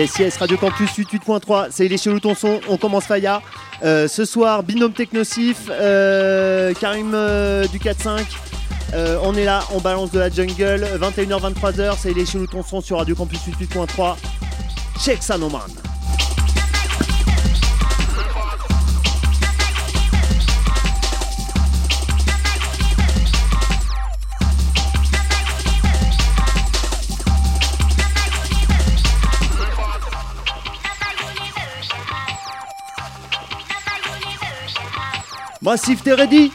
Yes, Radio Campus 88.3, c'est les chelous ton son, on commence Faya. Euh, ce soir, binôme technocif, euh, Karim euh, du 4-5. Euh, on est là, on balance de la jungle. 21h, 23h, c'est les chelous ton son sur Radio Campus 88.3. Check ça, no man. Massif Teredi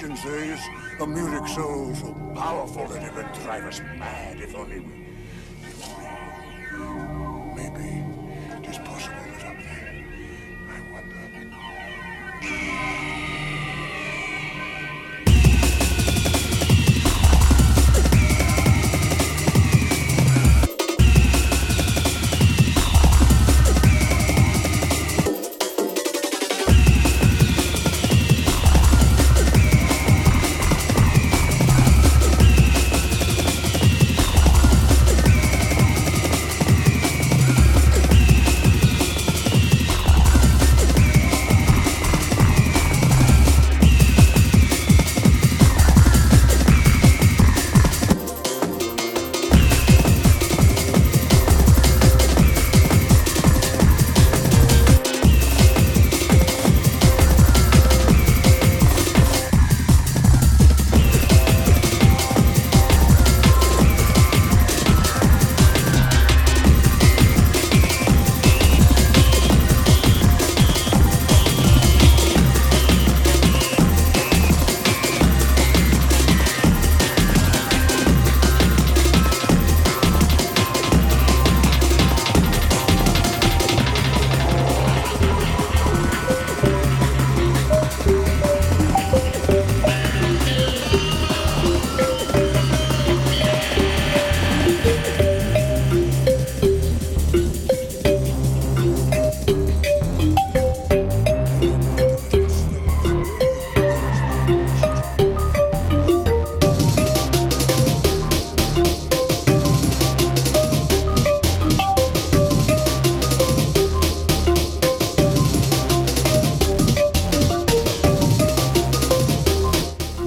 there is music so, so powerful that it would drive us mad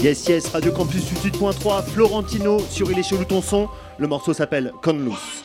Yes, yes, Radio Campus 88.3, Florentino sur Il est chelou ton son. Le morceau s'appelle Conloose.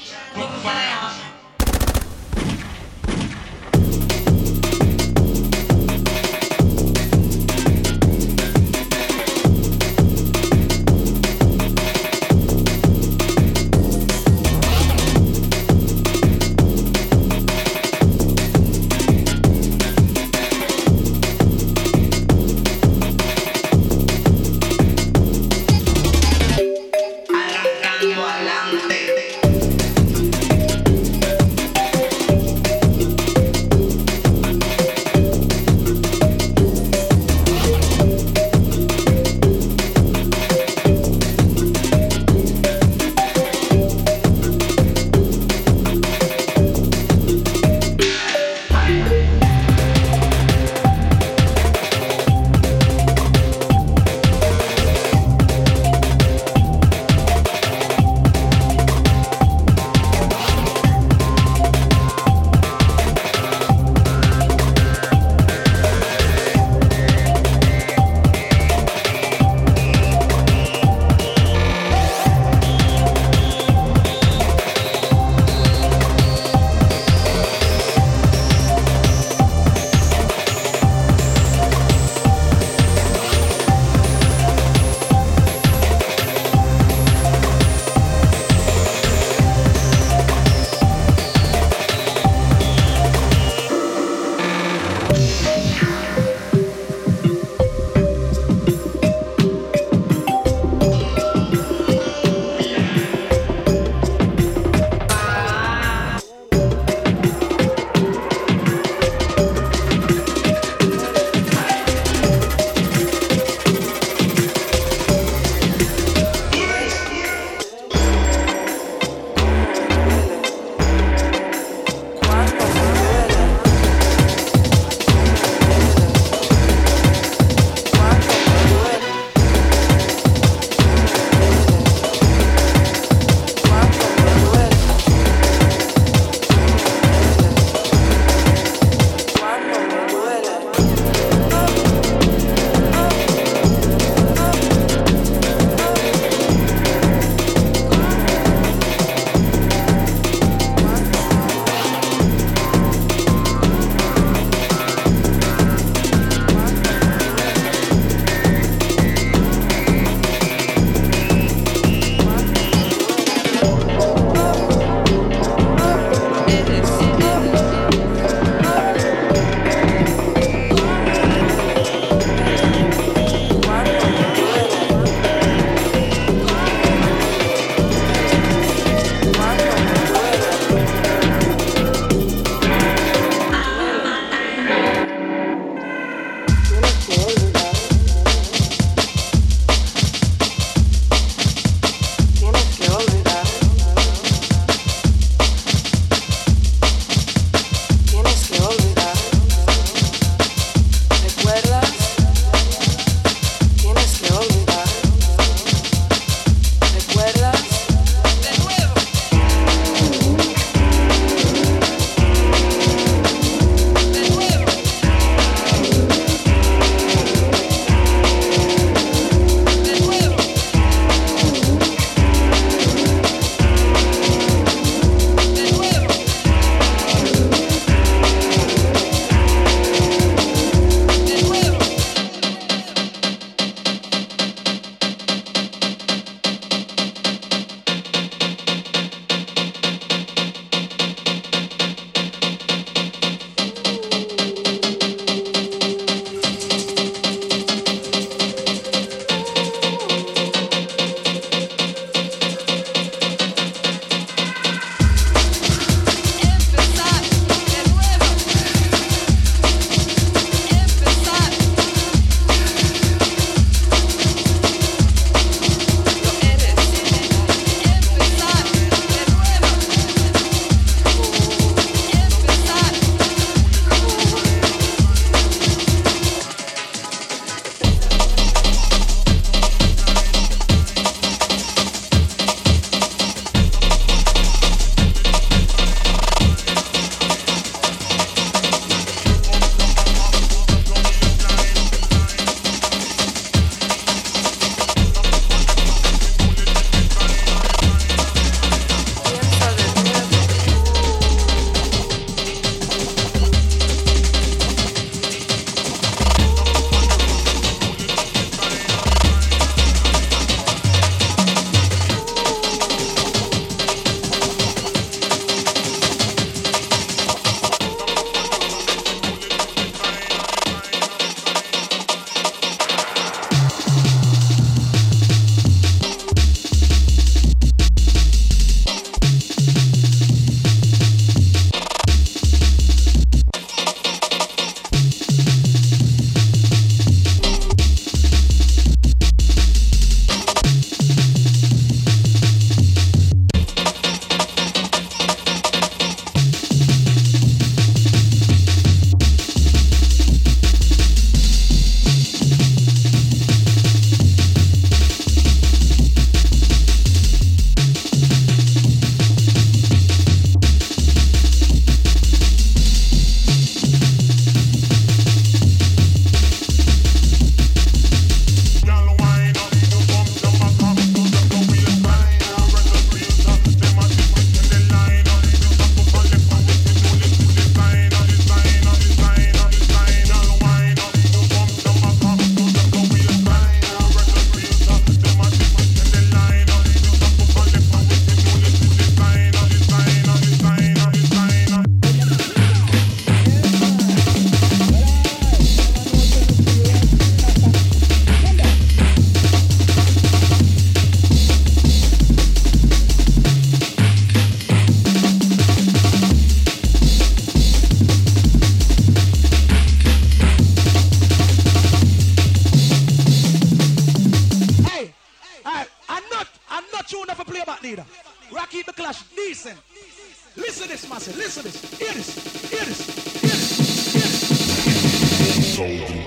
Soldier.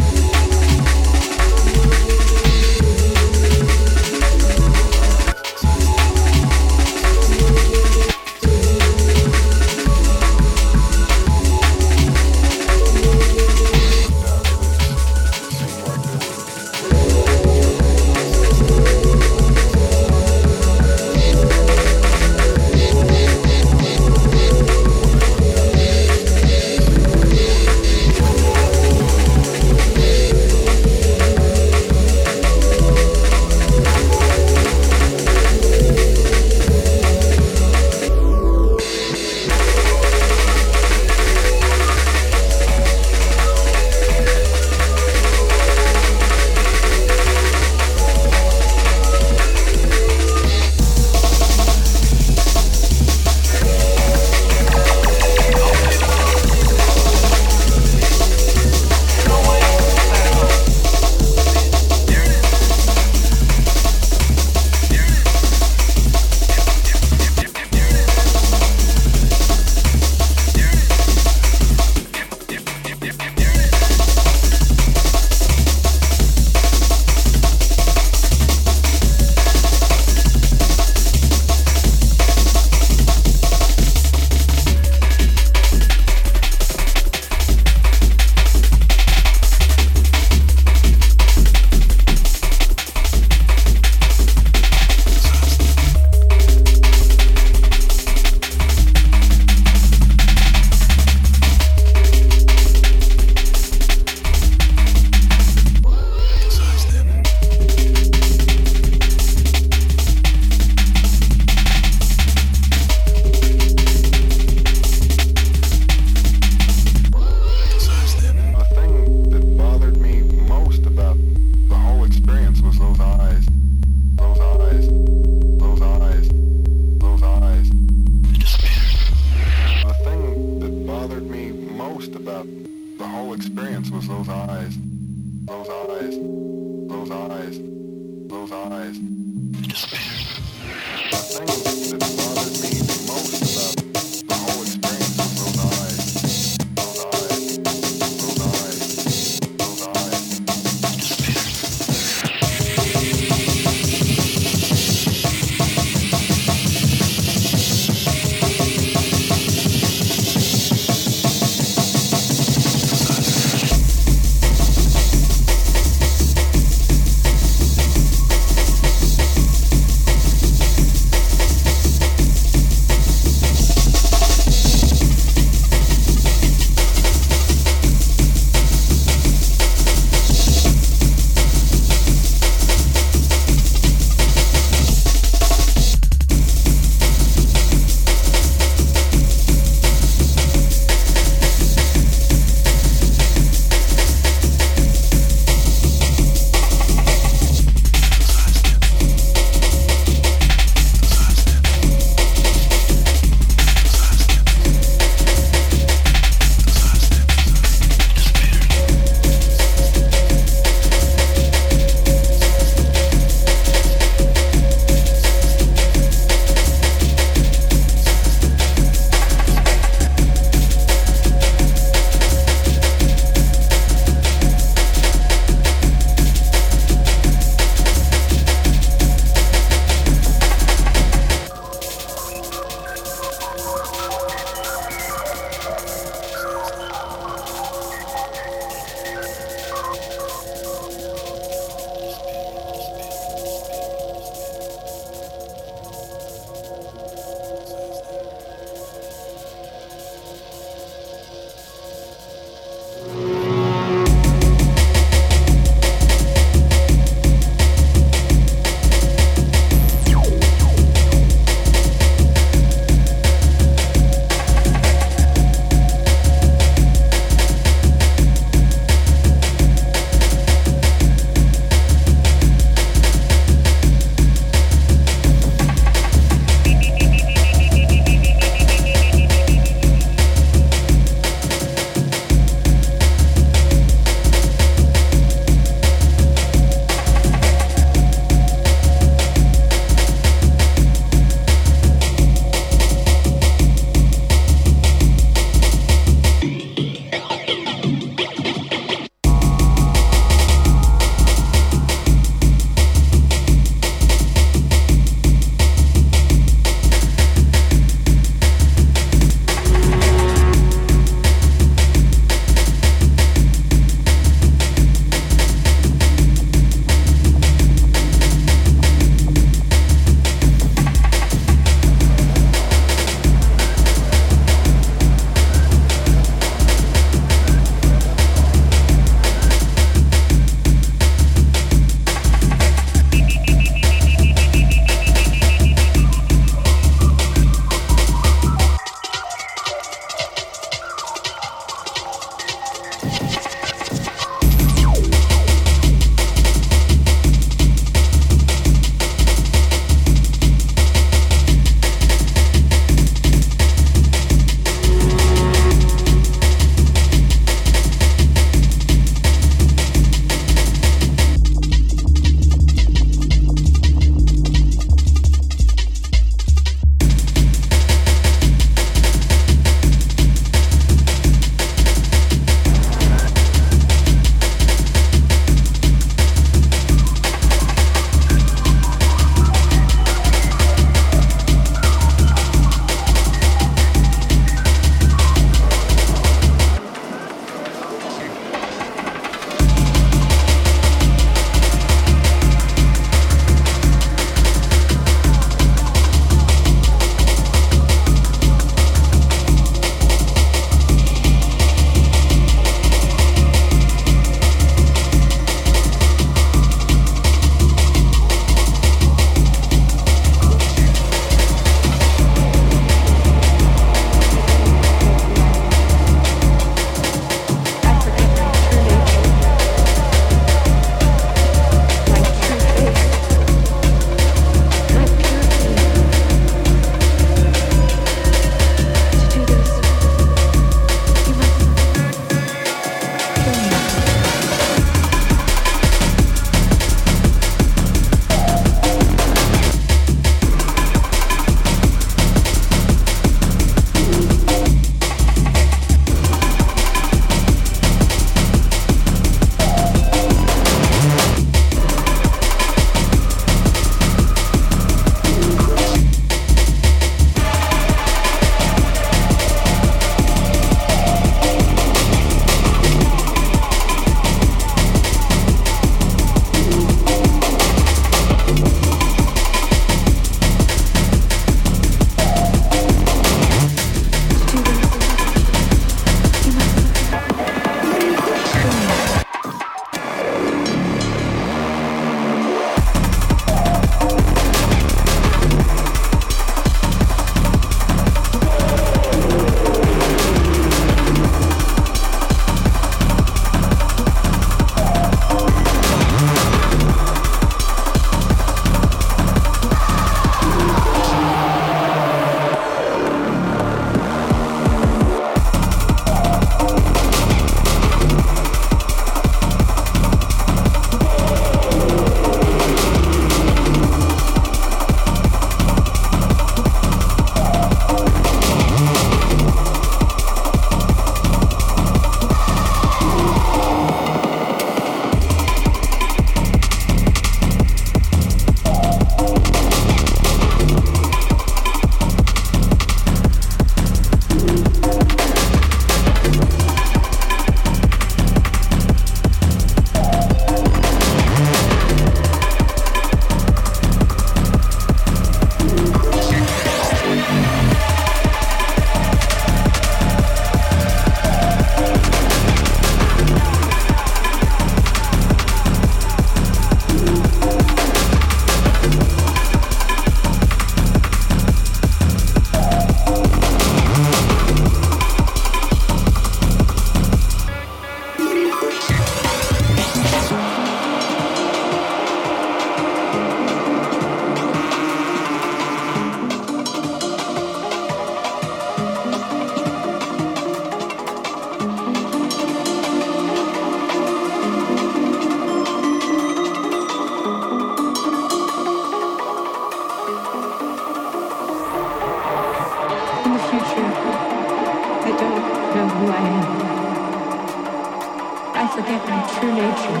I forget my true nature,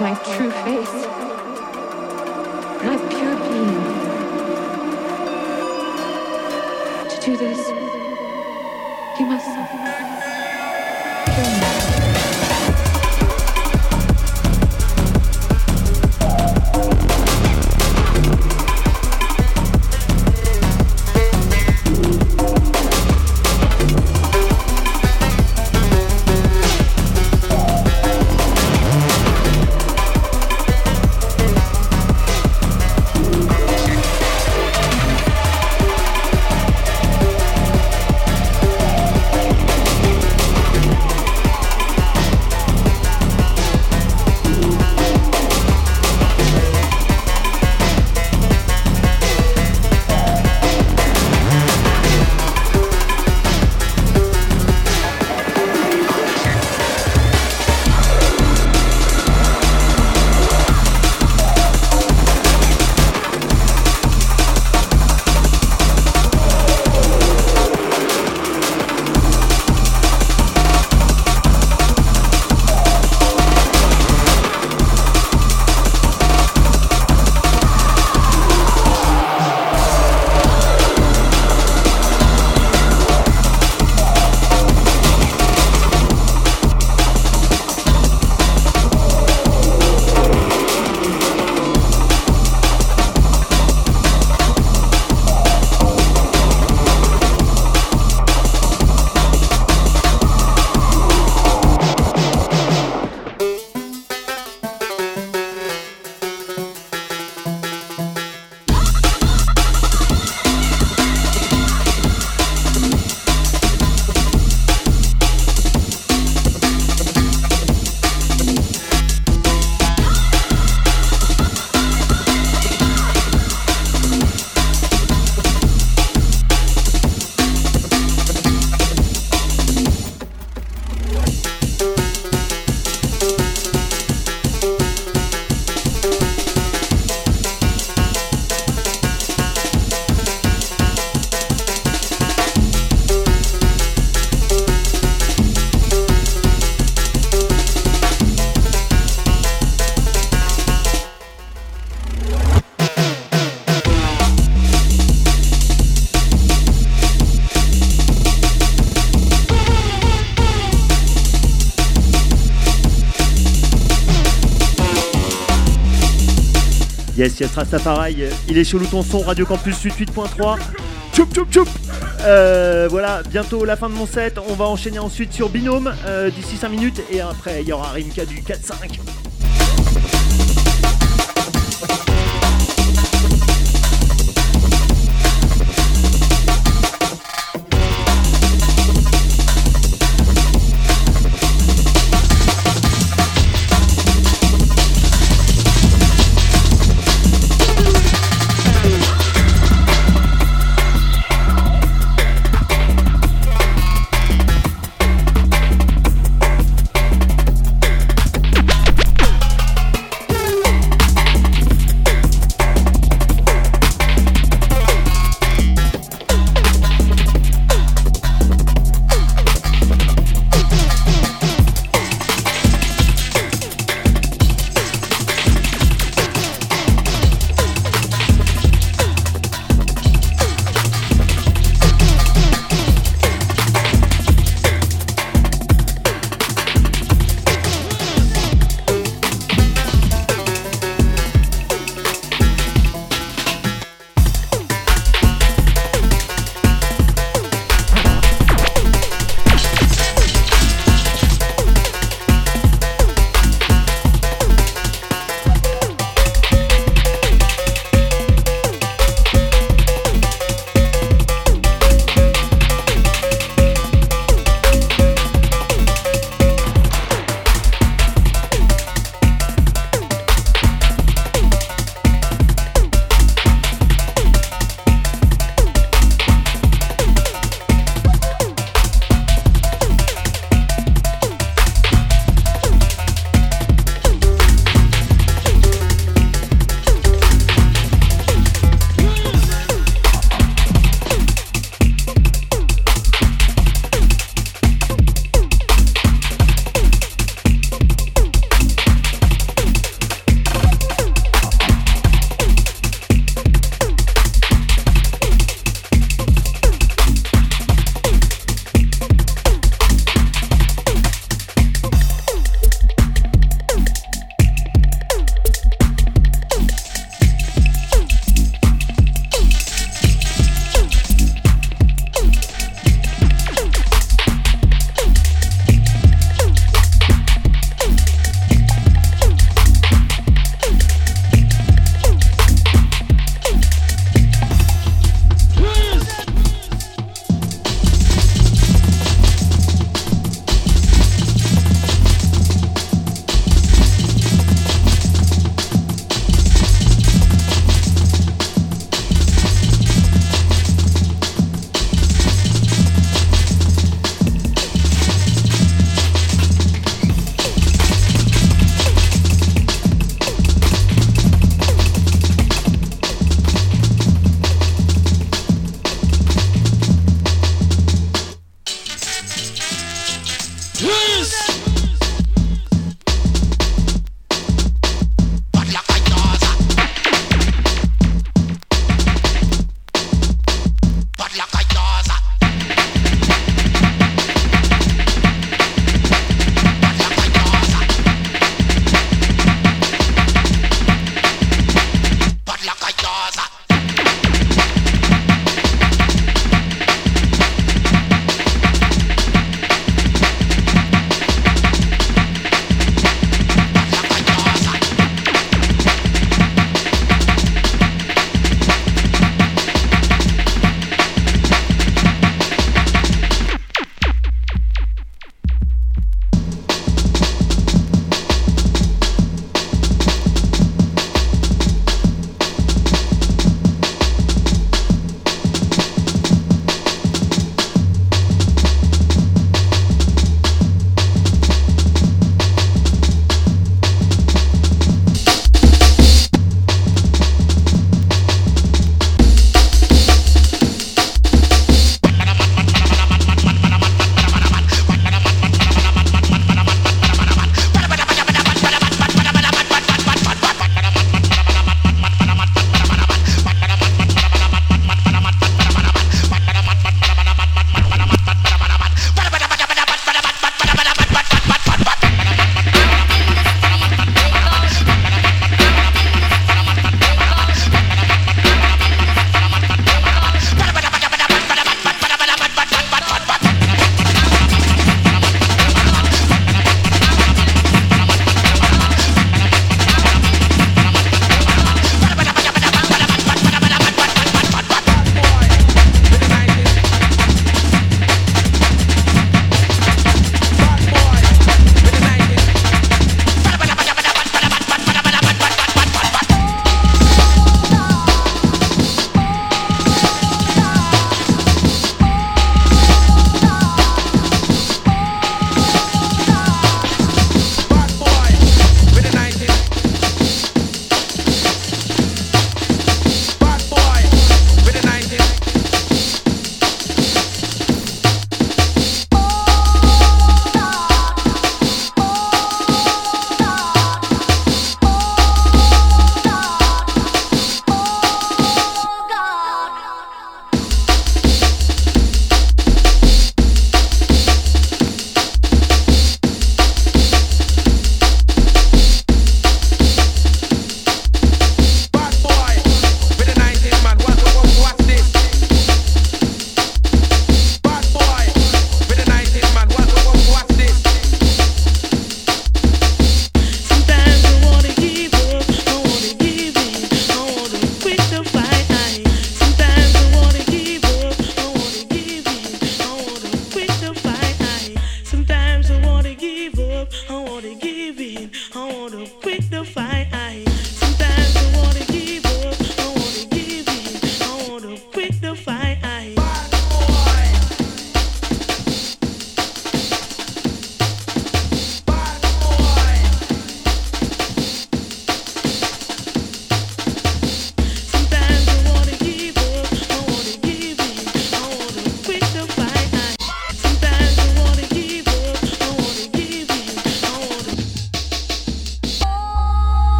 my true face, my pure being. To do this, you must kill Yes, yes, Rastafari, il est chez ton son, Radio Campus 88.3. Tchoup, tchoup, tchoup Euh, Voilà, bientôt la fin de mon set. On va enchaîner ensuite sur Binôme euh, d'ici 5 minutes. Et après, il y aura Rimka du 4-5.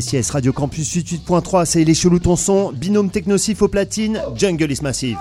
SIS Radio Campus 88.3, c'est les Cheloutons son, binôme technocif aux platines, Jungle is Massive.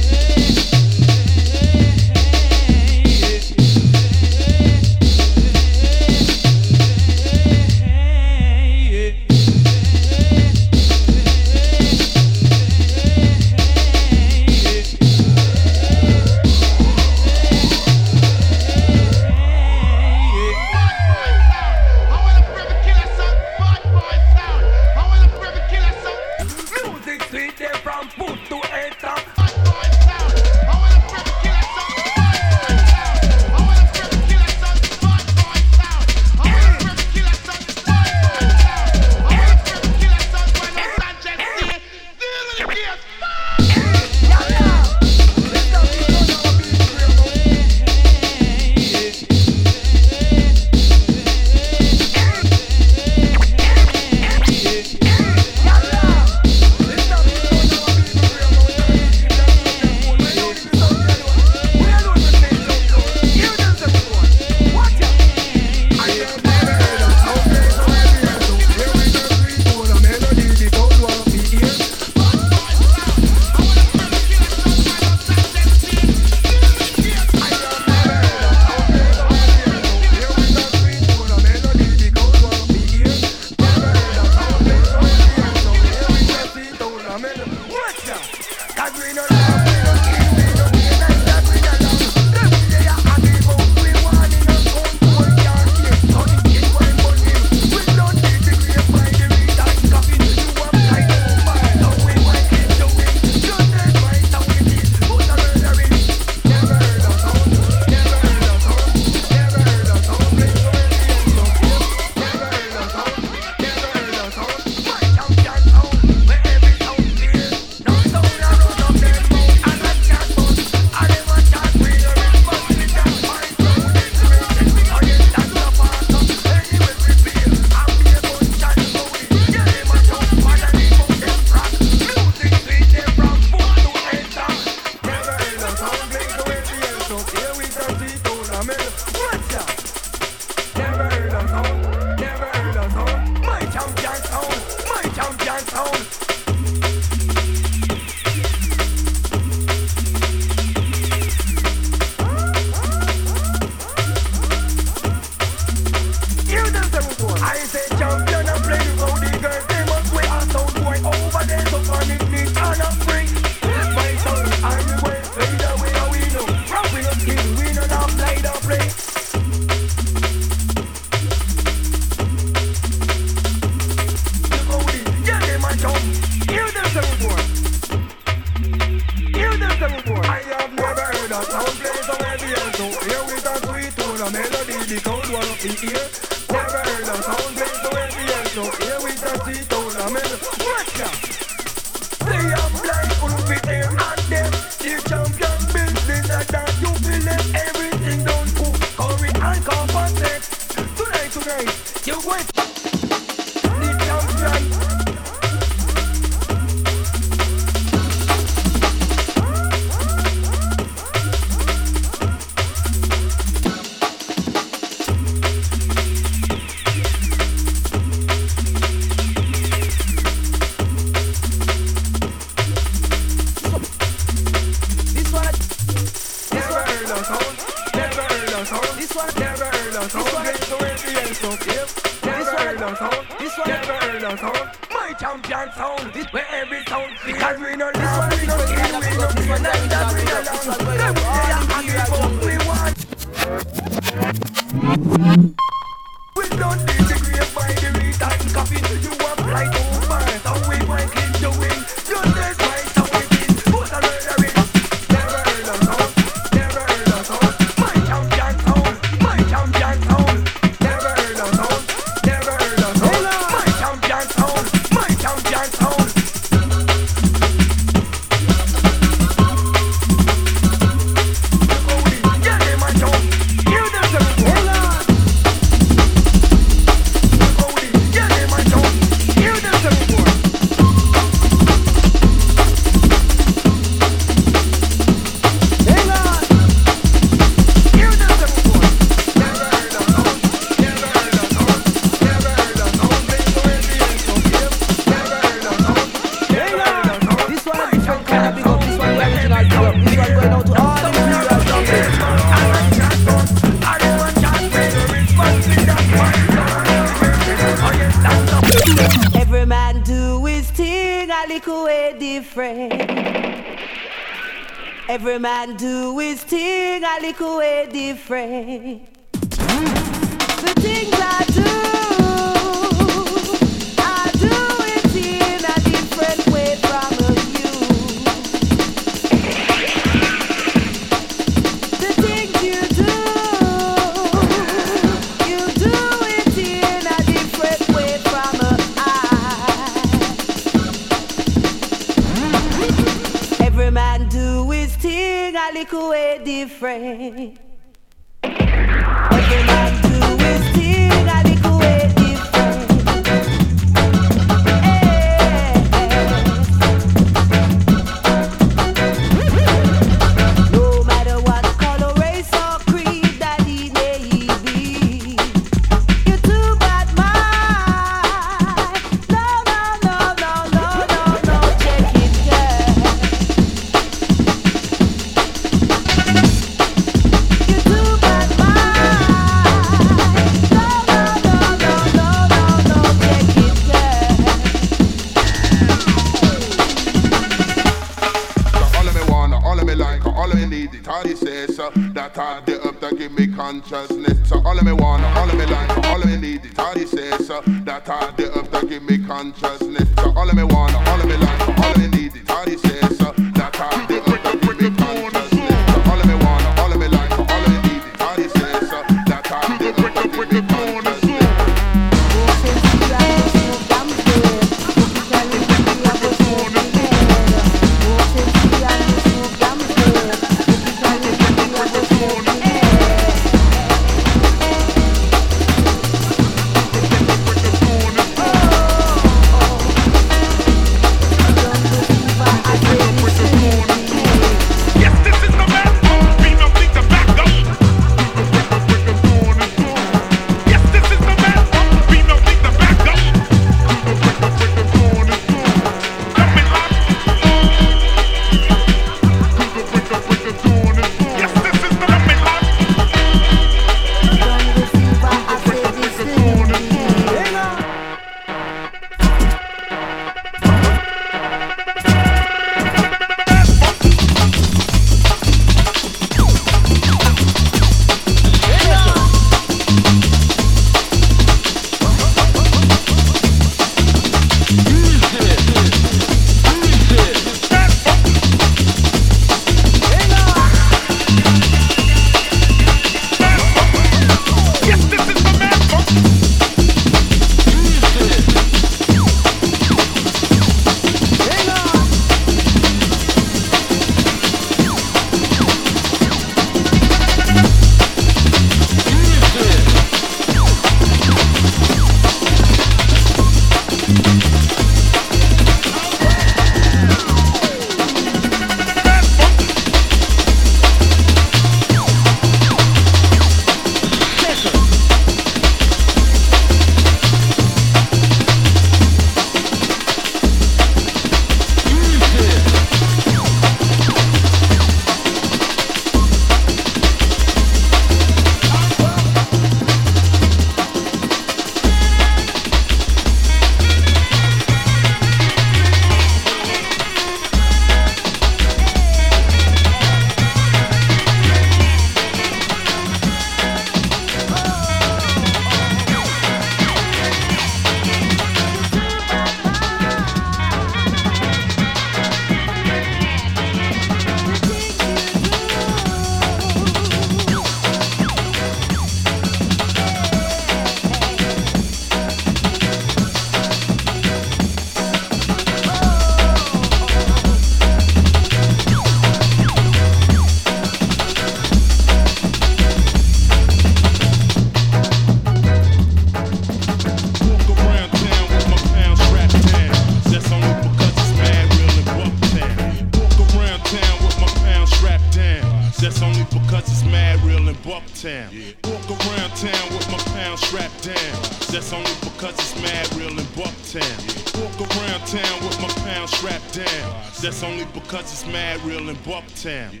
strapped down. That's only because it's mad real in Bucktown. Walk around town with my pound strapped down. That's only because it's mad real in Bucktown.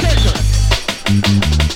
Picker.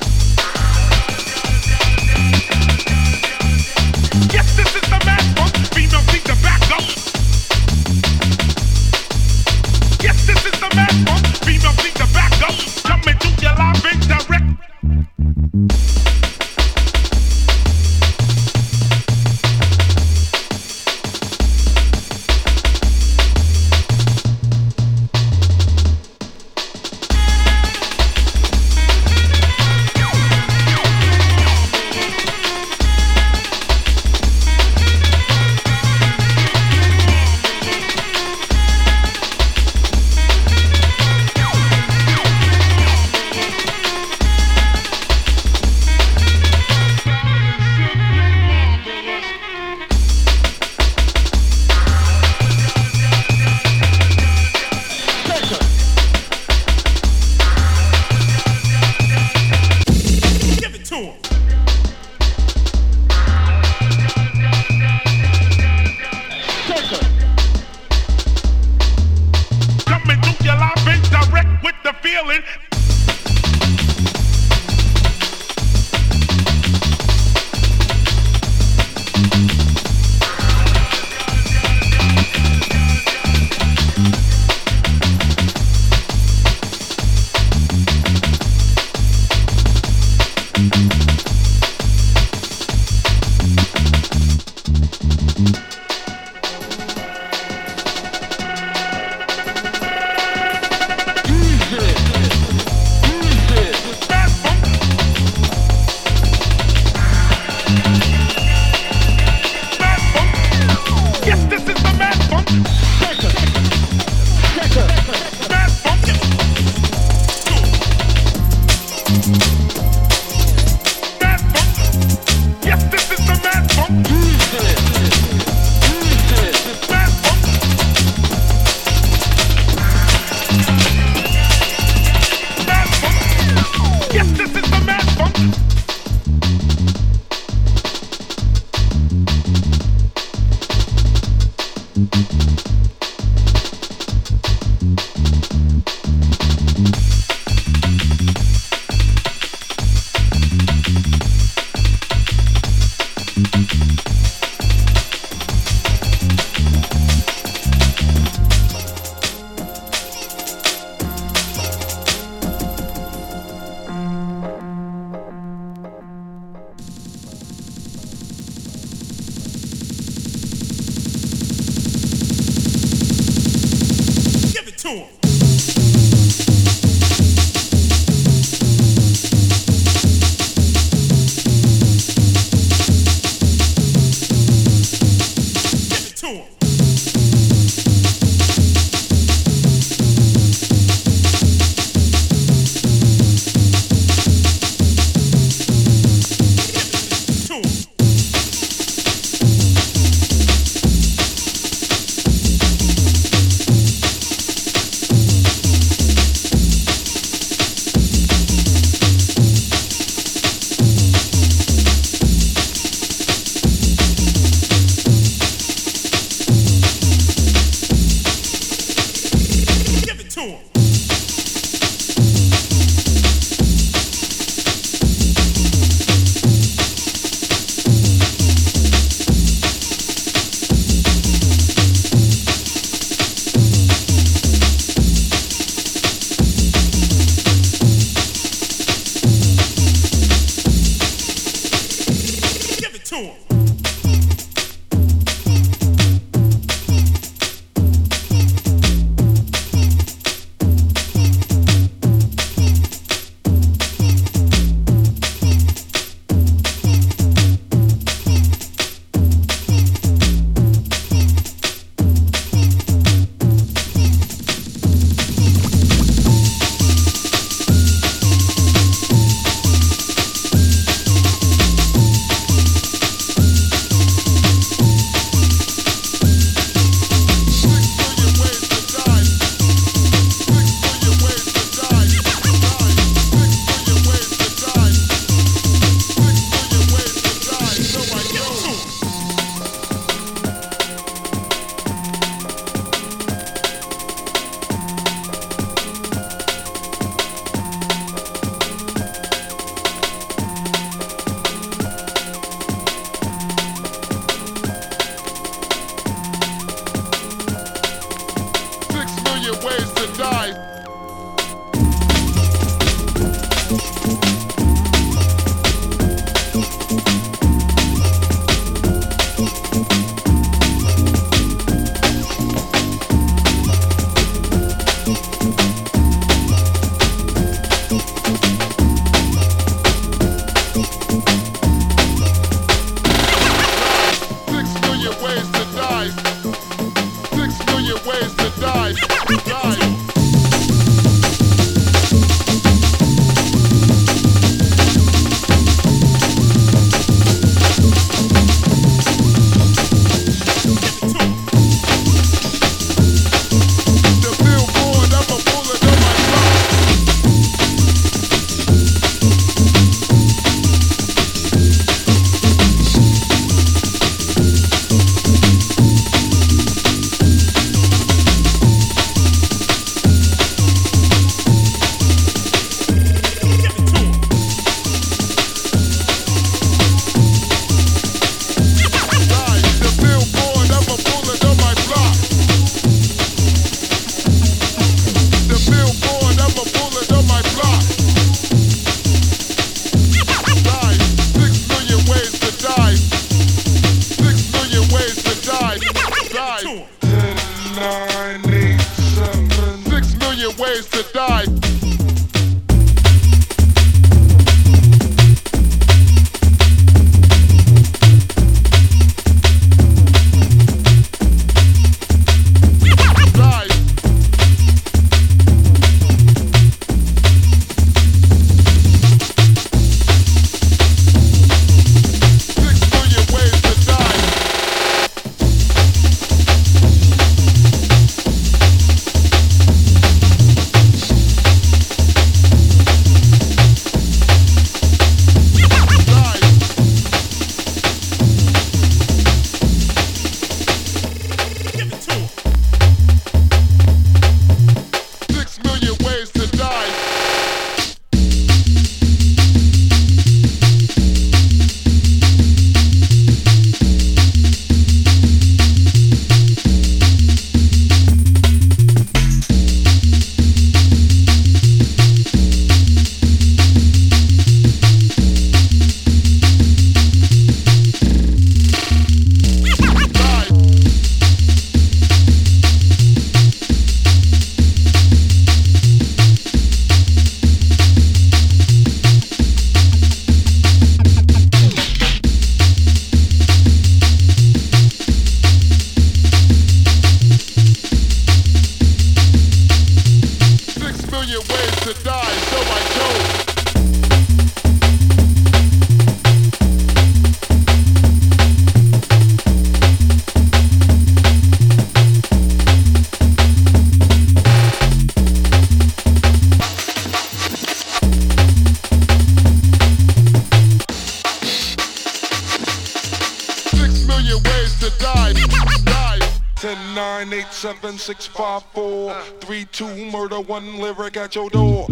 six, five, four, three, two, murder, one lyric at your door.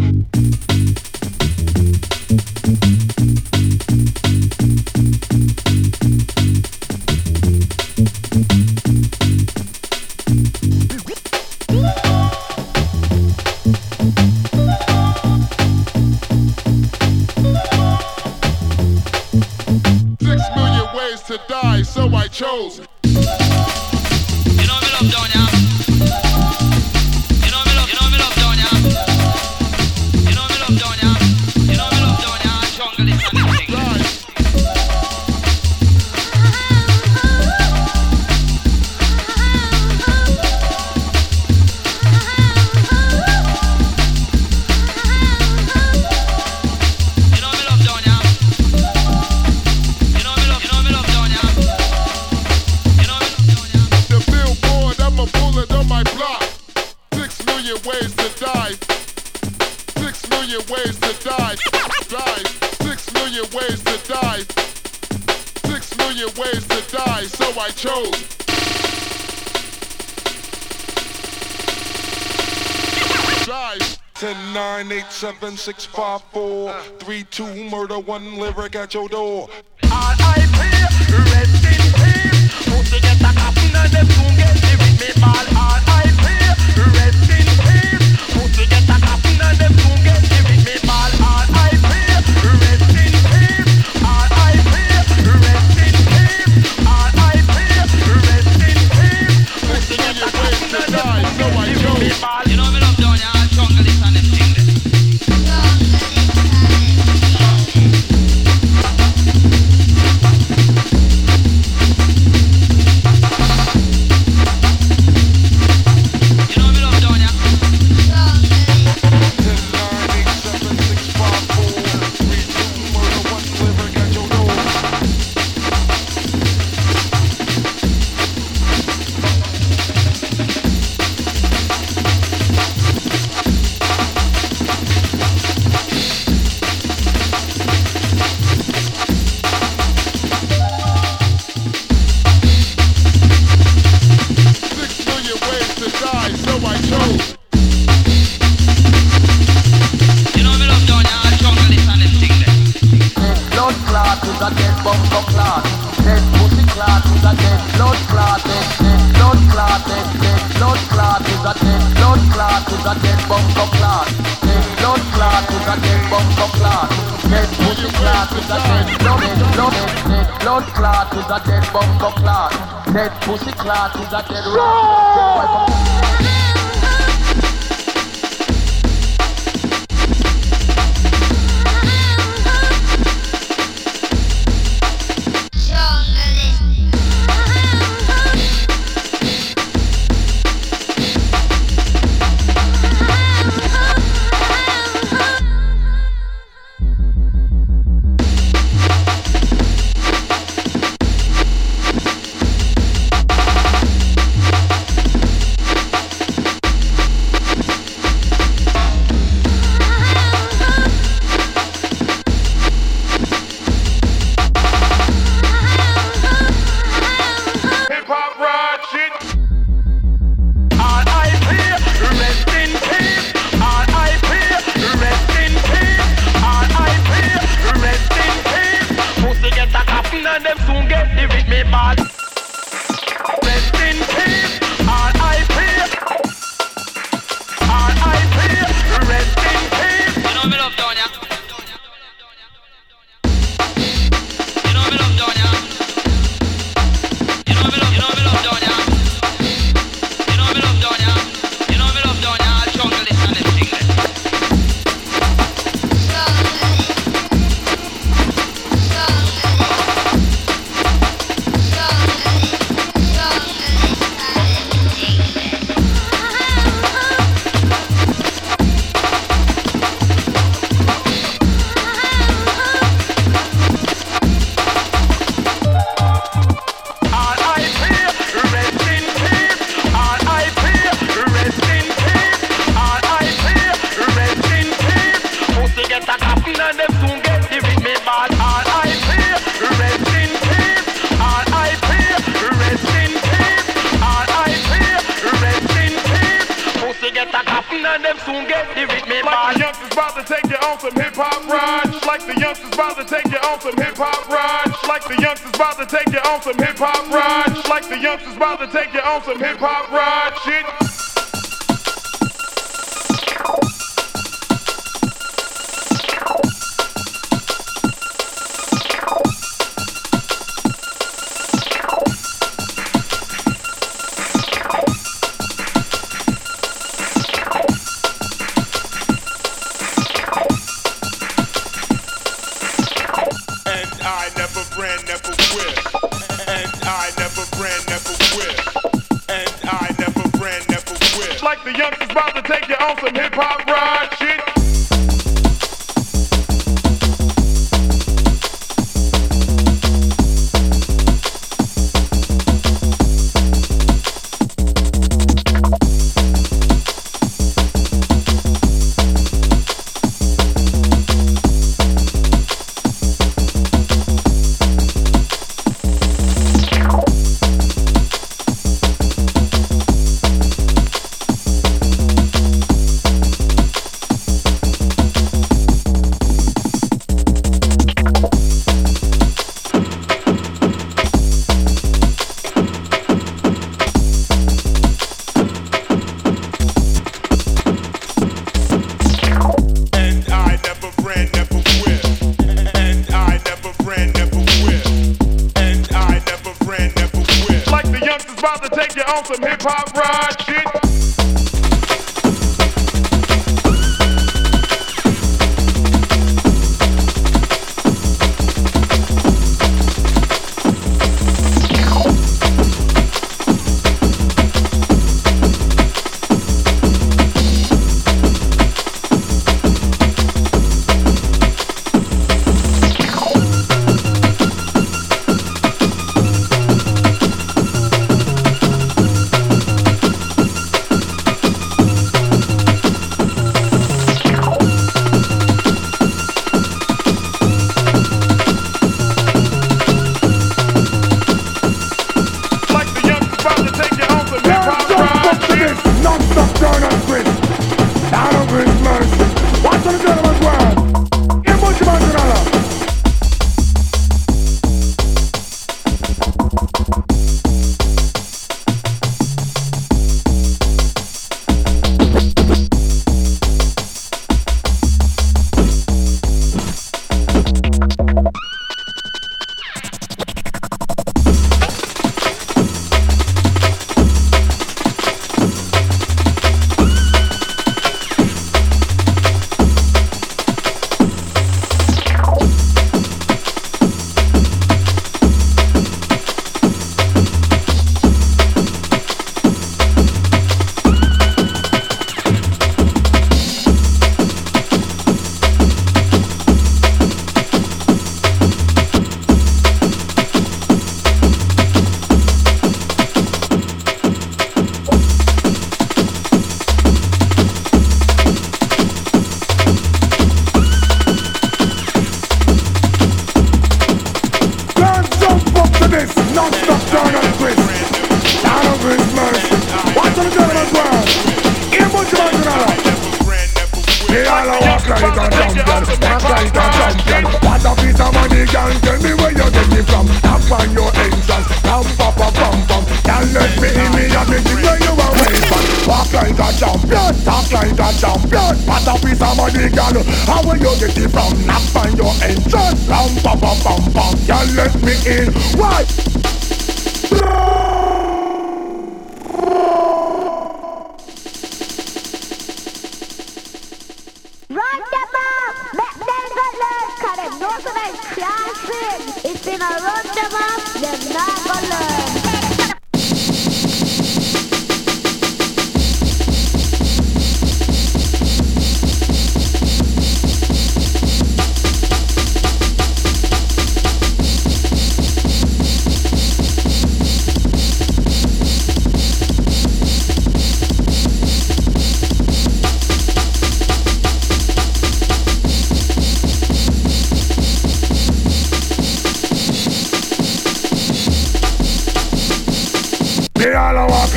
Liverick at your door. a dead bumper clot. Dead pussy clot is a dead rock.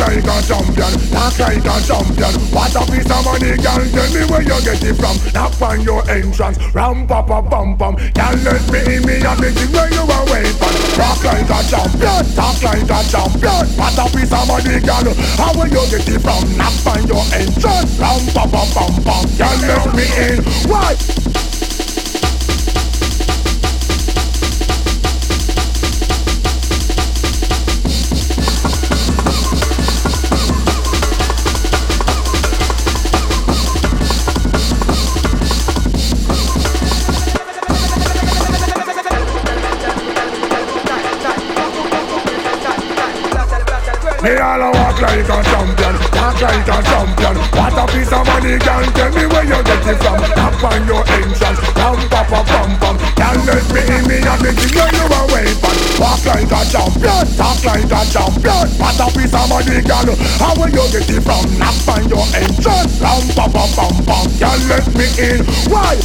Like a champion, talk like a champion. What a piece of money, girl. Tell me where you get it from. Knock on your entrance, ram pa pa pum pum. Girl, let me in me and the thing where you are waiting for. Talk like a champion, talk like a champion. What a piece of money, girl. How where you get it from? Knock on your entrance, ram pa pa pum pum. Girl, let me in. Why? Me all a walk like a champion, talk like a champion. What a piece of money, girl. Tell me where you get it from. Tap on your entrance, ram pa pa pum pum. Girl, let me in me and thing where you are waiting for. Walk like a champion, talk like a champion. What a piece of money, girl. How where you get it from? Tap on your entrance, ram pa pa pum pum. Girl, let me in. Why?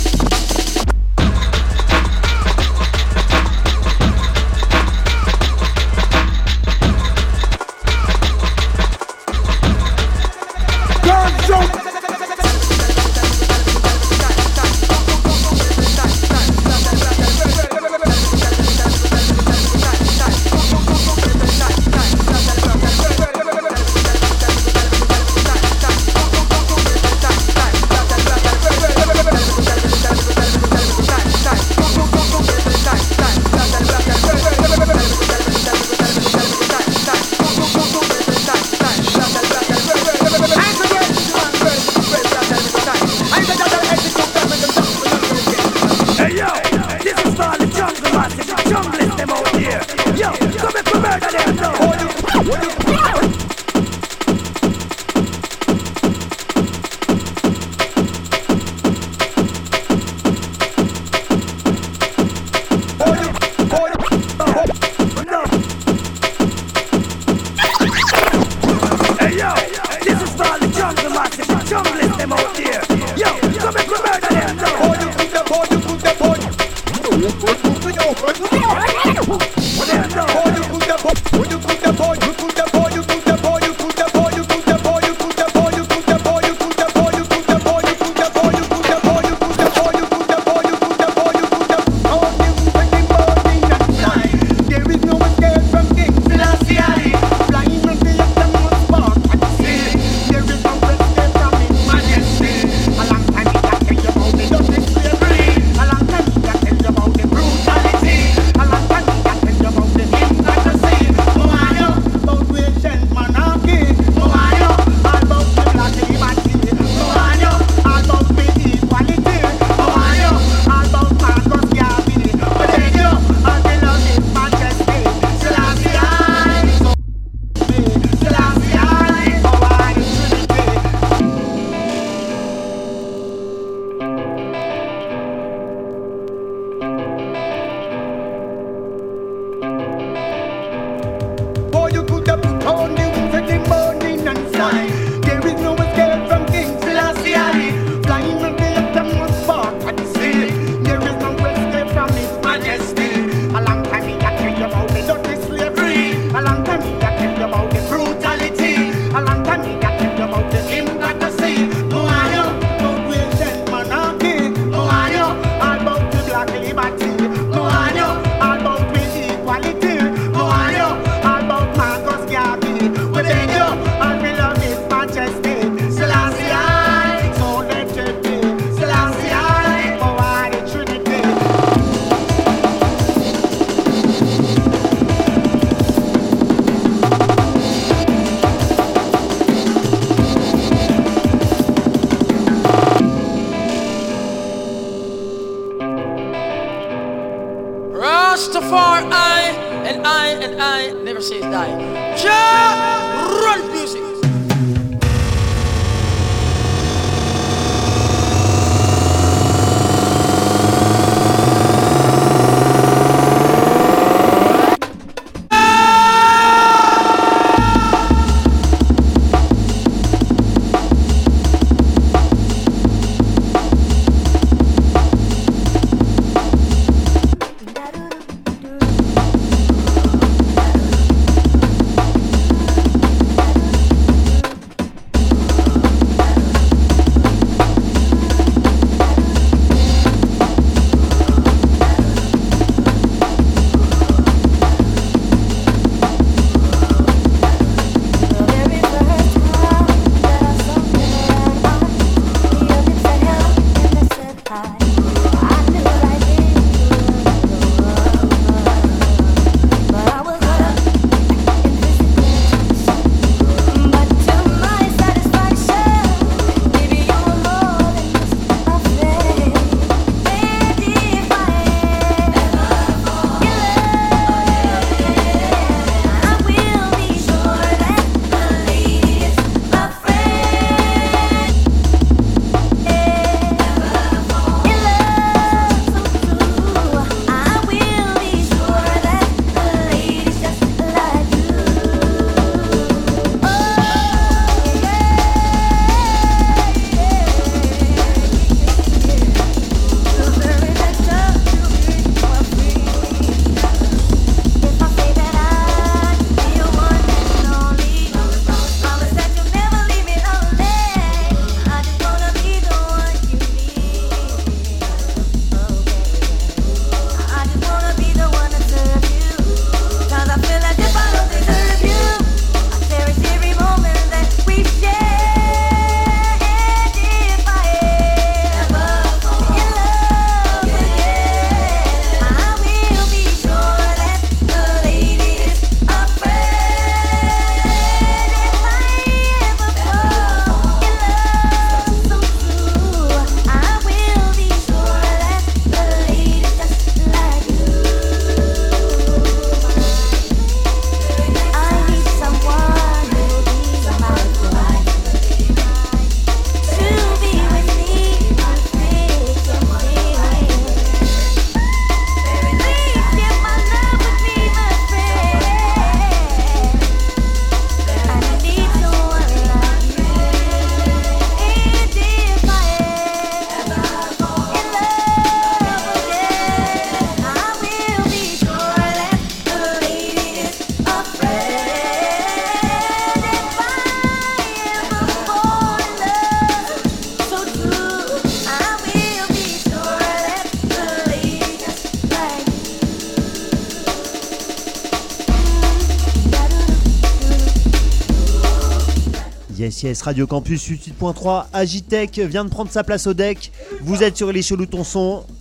Radio Campus 88.3. Agitech vient de prendre sa place au deck. Vous êtes sur les Cheloutons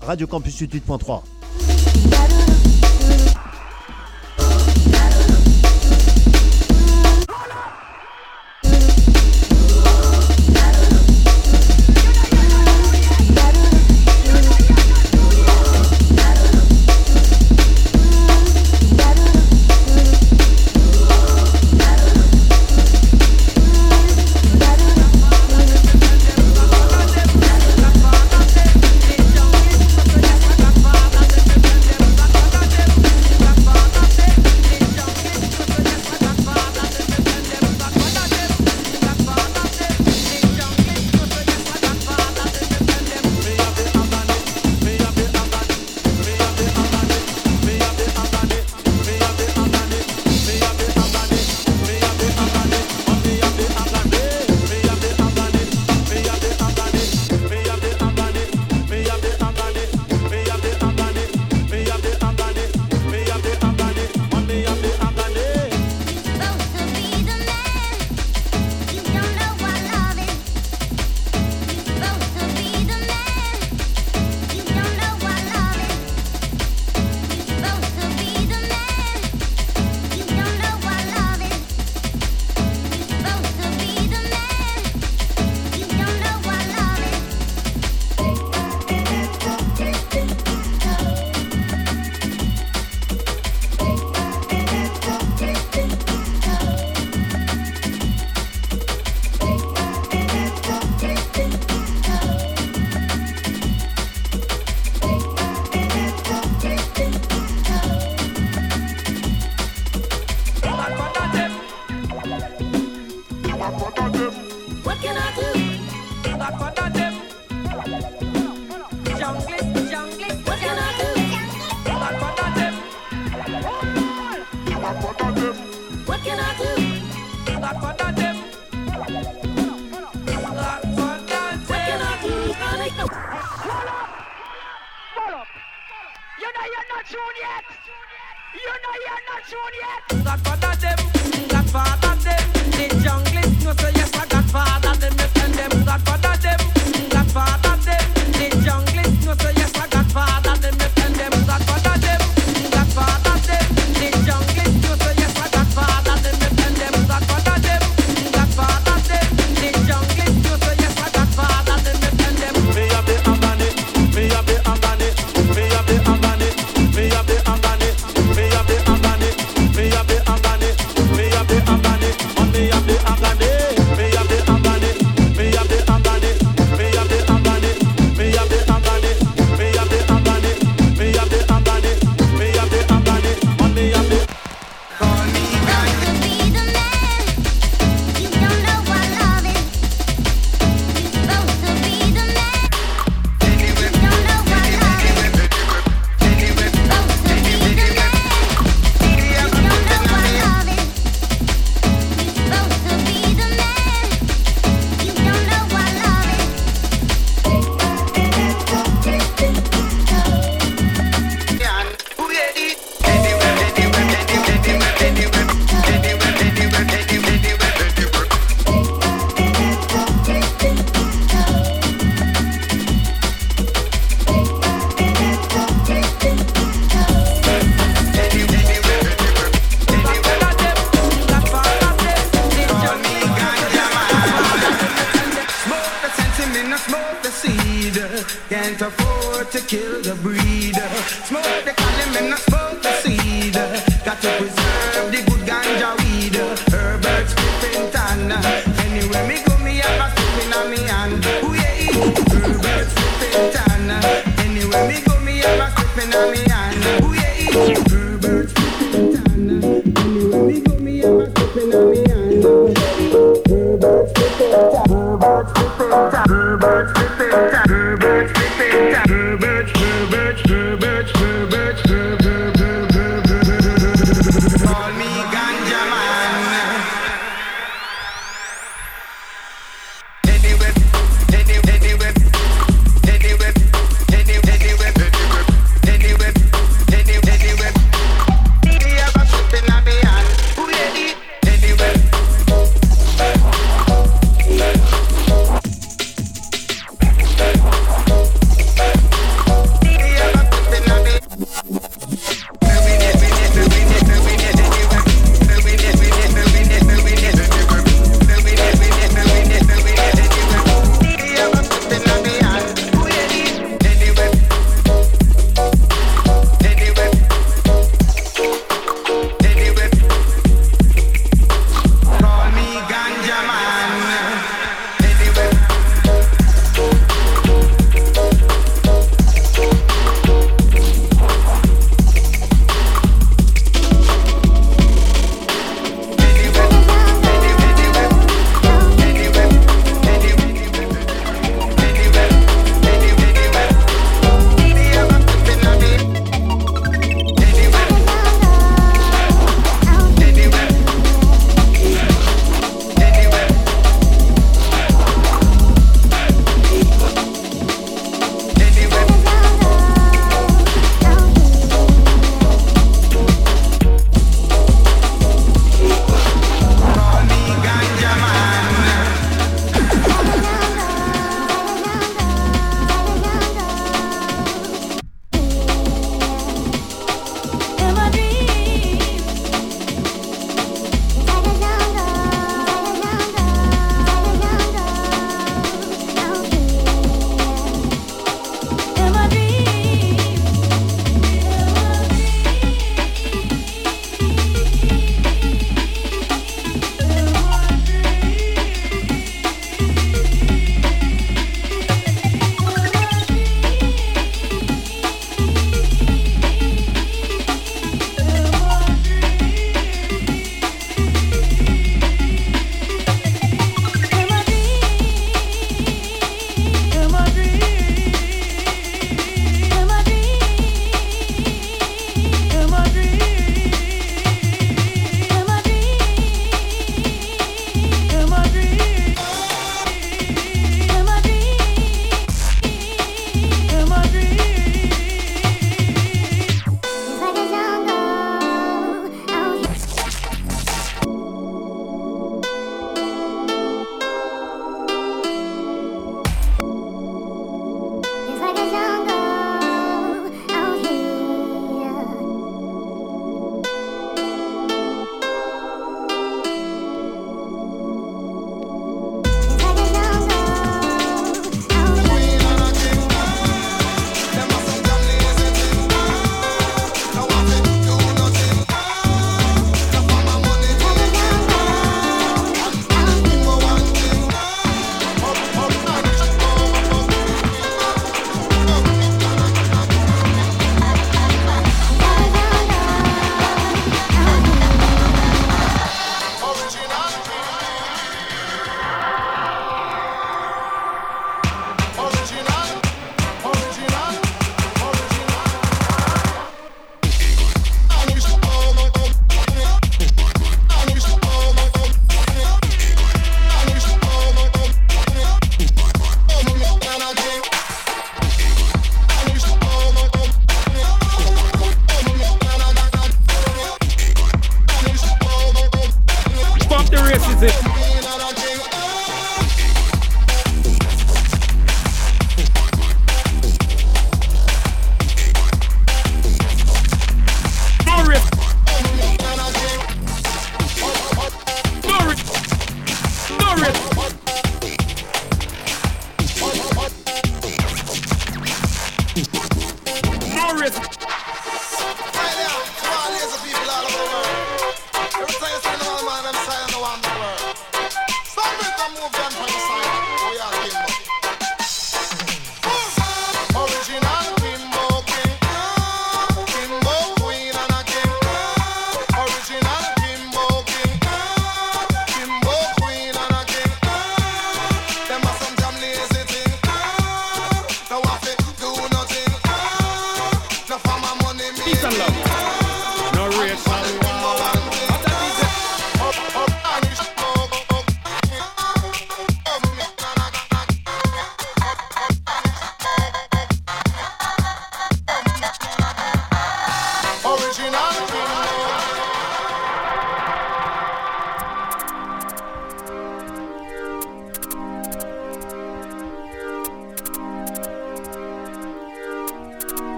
Radio Campus 88.3.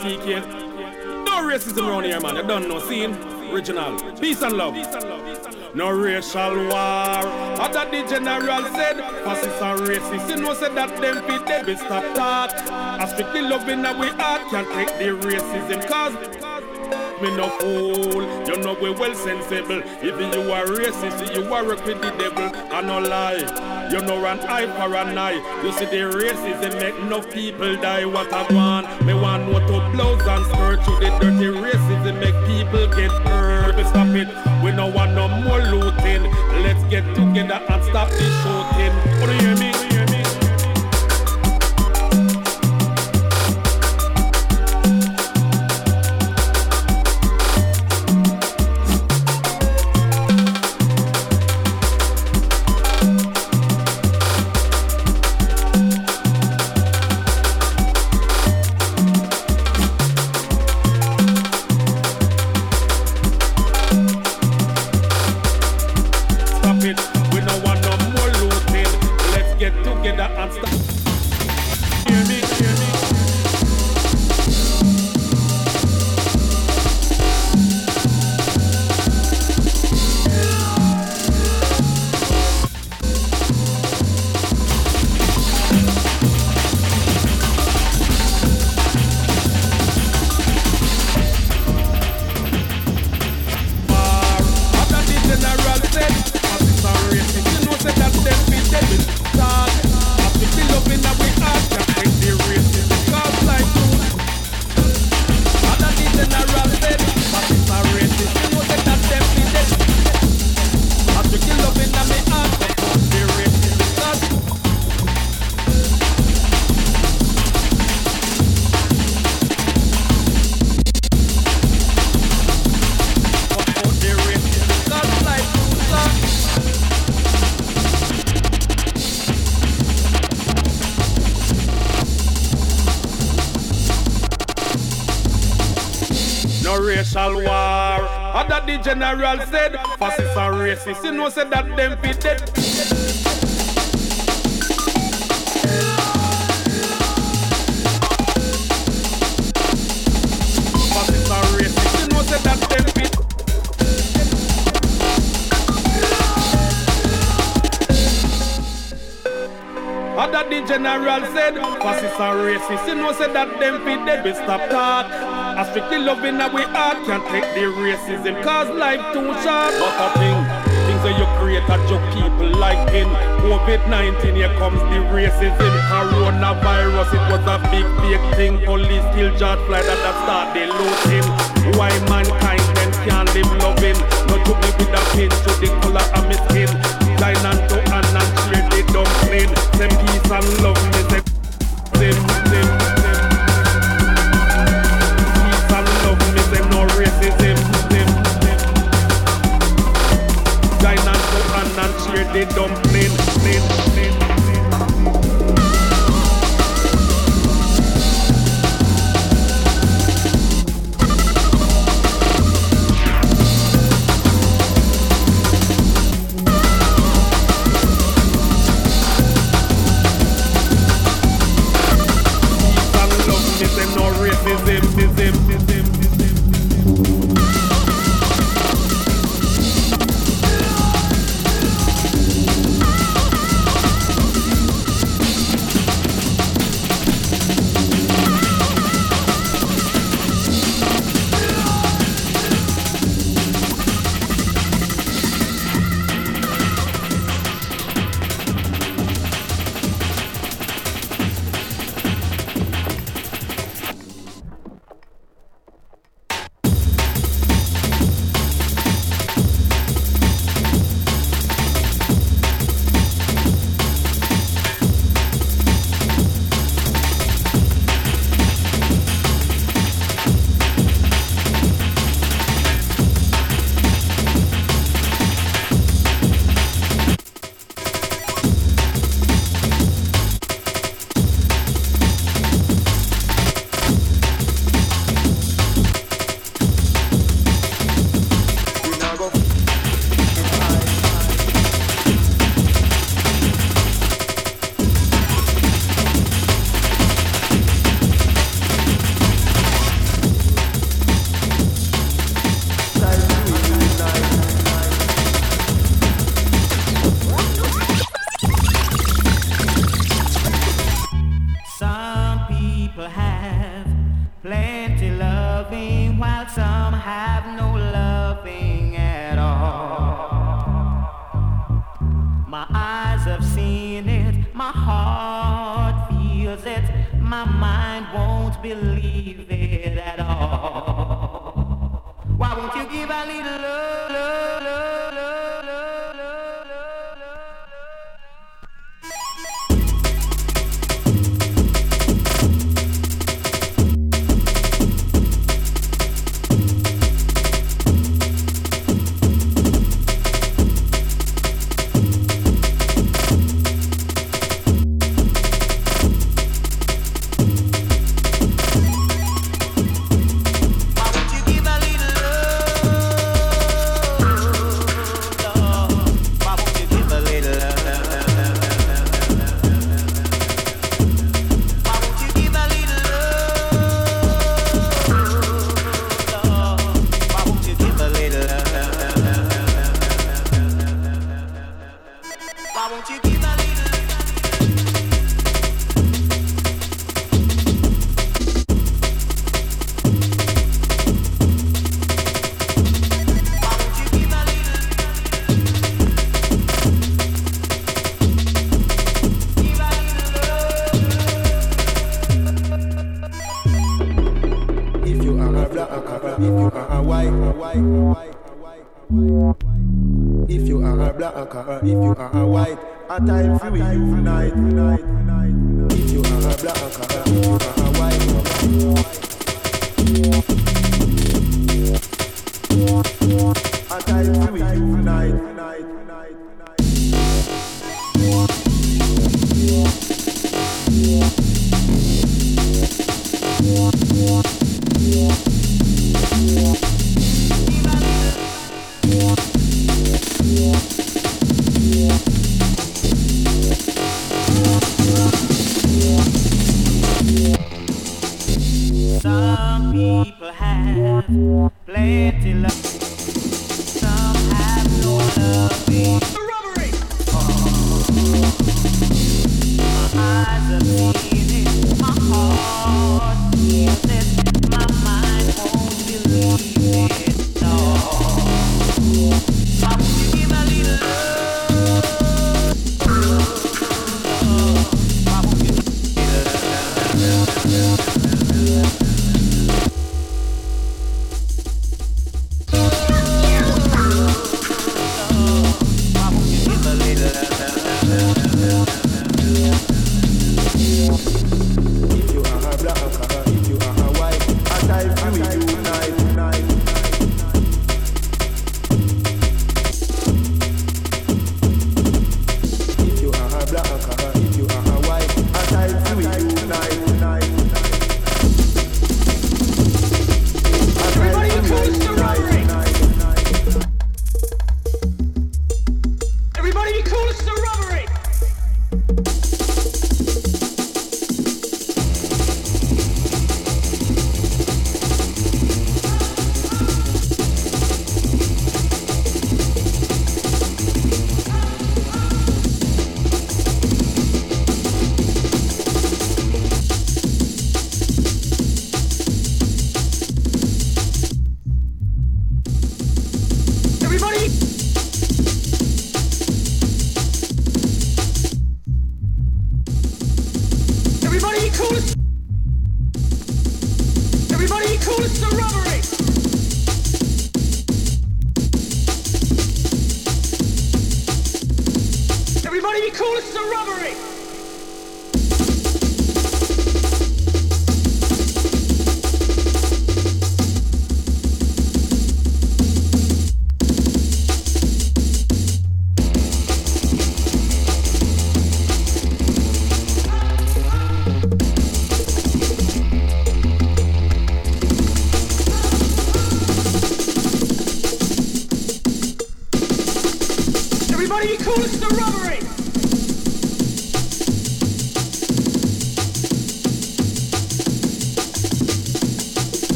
TK. No racism around here, man. You don't know. Scene, original. Peace and love. No racial war. Other the general said, fascists and racists. You know, said that them fit they be stop talk. I strictly loving that we heart can't take the racism. Cause me no fool. You know we well sensible. If you are racist, you are work with the devil. I no lie. You know an eye for an eye. You see the racism make no people die. What I want, me want no to blows and skirt to the dirty racism make people get hurt. We Stop it. We no want no more looting. Let's get together and stop this shooting. General said, fascists and racists. You know, said that them fit dead. Other the general said, fascists and racists, you know, said that them fit dead, we stop talk. I strictly loving that we heart can't take the racism, cause life too short. But a thing, things that you create a joke people like in COVID-19, here comes the racism. Coronavirus, it was a big, big thing. Police kill George Floyd that start the looting. Why mankind then can't live loving? No took me with a pin to the color of my skin. Dine and to and and share the dumpling. Say peace and love me, say sim, sim, the dumpling,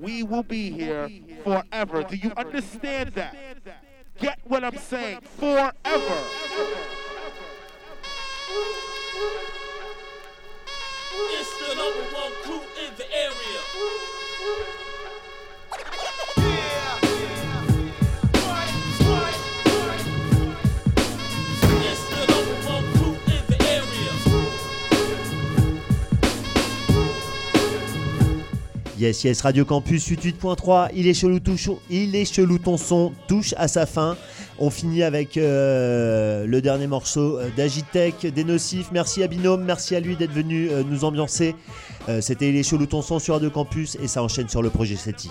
we will be here forever. Do you understand that? Get what I'm saying? Forever. It's the number one Yes, yes, Radio Campus 88.3, il est chelou, touche, il est chelou ton son, touche à sa fin. On finit avec euh, le dernier morceau euh, d'Agitech, des Nocifs. Merci à Binôme, merci à lui d'être venu euh, nous ambiancer. C'était Il est chelou ton son sur Radio Campus et ça enchaîne sur le projet SETI.